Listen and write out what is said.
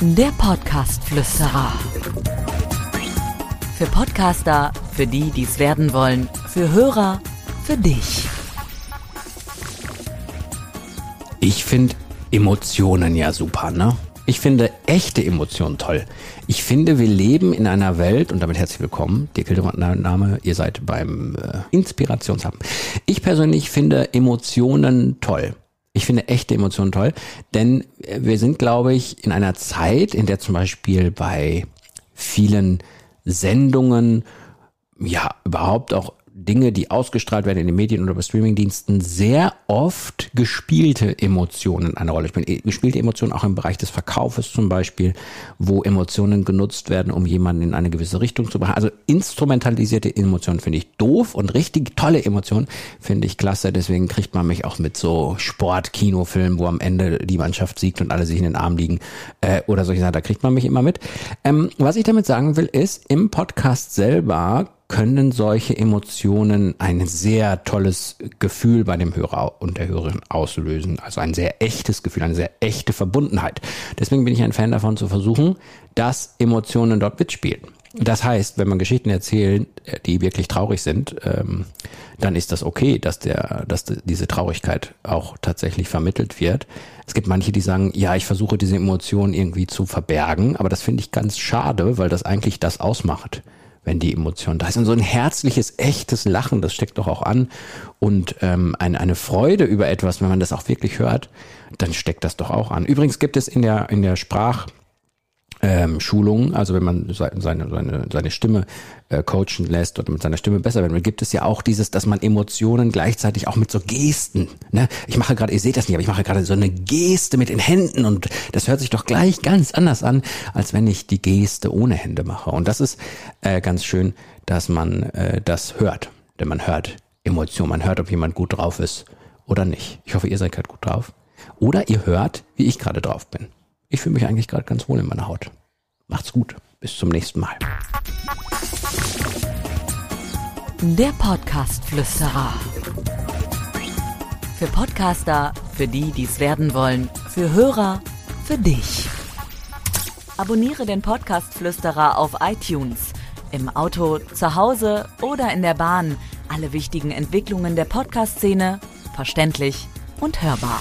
Der Podcast-Flüsterer. Für Podcaster, für die, die es werden wollen, für Hörer, für dich. Ich finde Emotionen ja super, ne? Ich finde echte Emotionen toll. Ich finde, wir leben in einer Welt, und damit herzlich willkommen, Dirk Name, ihr seid beim äh, Inspirationshub. Ich persönlich finde Emotionen toll. Ich finde echte Emotionen toll, denn wir sind, glaube ich, in einer Zeit, in der zum Beispiel bei vielen Sendungen, ja, überhaupt auch Dinge, die ausgestrahlt werden in den Medien oder bei Streamingdiensten, sehr oft gespielte Emotionen eine Rolle spielen. Gespielte Emotionen auch im Bereich des Verkaufes zum Beispiel, wo Emotionen genutzt werden, um jemanden in eine gewisse Richtung zu bringen. Also instrumentalisierte Emotionen finde ich doof und richtig tolle Emotionen finde ich klasse. Deswegen kriegt man mich auch mit so Sport-Kinofilmen, wo am Ende die Mannschaft siegt und alle sich in den Arm liegen äh, oder solche Sachen. Da kriegt man mich immer mit. Ähm, was ich damit sagen will, ist, im Podcast selber können solche Emotionen ein sehr tolles Gefühl bei dem Hörer und der Hörerin auslösen. Also ein sehr echtes Gefühl, eine sehr echte Verbundenheit. Deswegen bin ich ein Fan davon zu versuchen, dass Emotionen dort mitspielen. Das heißt, wenn man Geschichten erzählt, die wirklich traurig sind, ähm, dann ist das okay, dass der, dass diese Traurigkeit auch tatsächlich vermittelt wird. Es gibt manche, die sagen, ja, ich versuche diese Emotionen irgendwie zu verbergen, aber das finde ich ganz schade, weil das eigentlich das ausmacht wenn die Emotion da ist. Und so ein herzliches, echtes Lachen, das steckt doch auch an. Und ähm, ein, eine Freude über etwas, wenn man das auch wirklich hört, dann steckt das doch auch an. Übrigens gibt es in der, in der Sprach, ähm, Schulungen, also wenn man seine, seine, seine Stimme äh, coachen lässt oder mit seiner Stimme besser werden will, gibt es ja auch dieses, dass man Emotionen gleichzeitig auch mit so Gesten, ne? Ich mache gerade, ihr seht das nicht, aber ich mache gerade so eine Geste mit den Händen und das hört sich doch gleich ganz anders an, als wenn ich die Geste ohne Hände mache. Und das ist äh, ganz schön, dass man äh, das hört, denn man hört Emotionen, man hört, ob jemand gut drauf ist oder nicht. Ich hoffe, ihr seid gerade gut drauf. Oder ihr hört, wie ich gerade drauf bin. Ich fühle mich eigentlich gerade ganz wohl in meiner Haut. Macht's gut. Bis zum nächsten Mal. Der Podcast-Flüsterer. Für Podcaster, für die, die es werden wollen, für Hörer, für dich. Abonniere den Podcast-Flüsterer auf iTunes. Im Auto, zu Hause oder in der Bahn. Alle wichtigen Entwicklungen der Podcast-Szene verständlich und hörbar.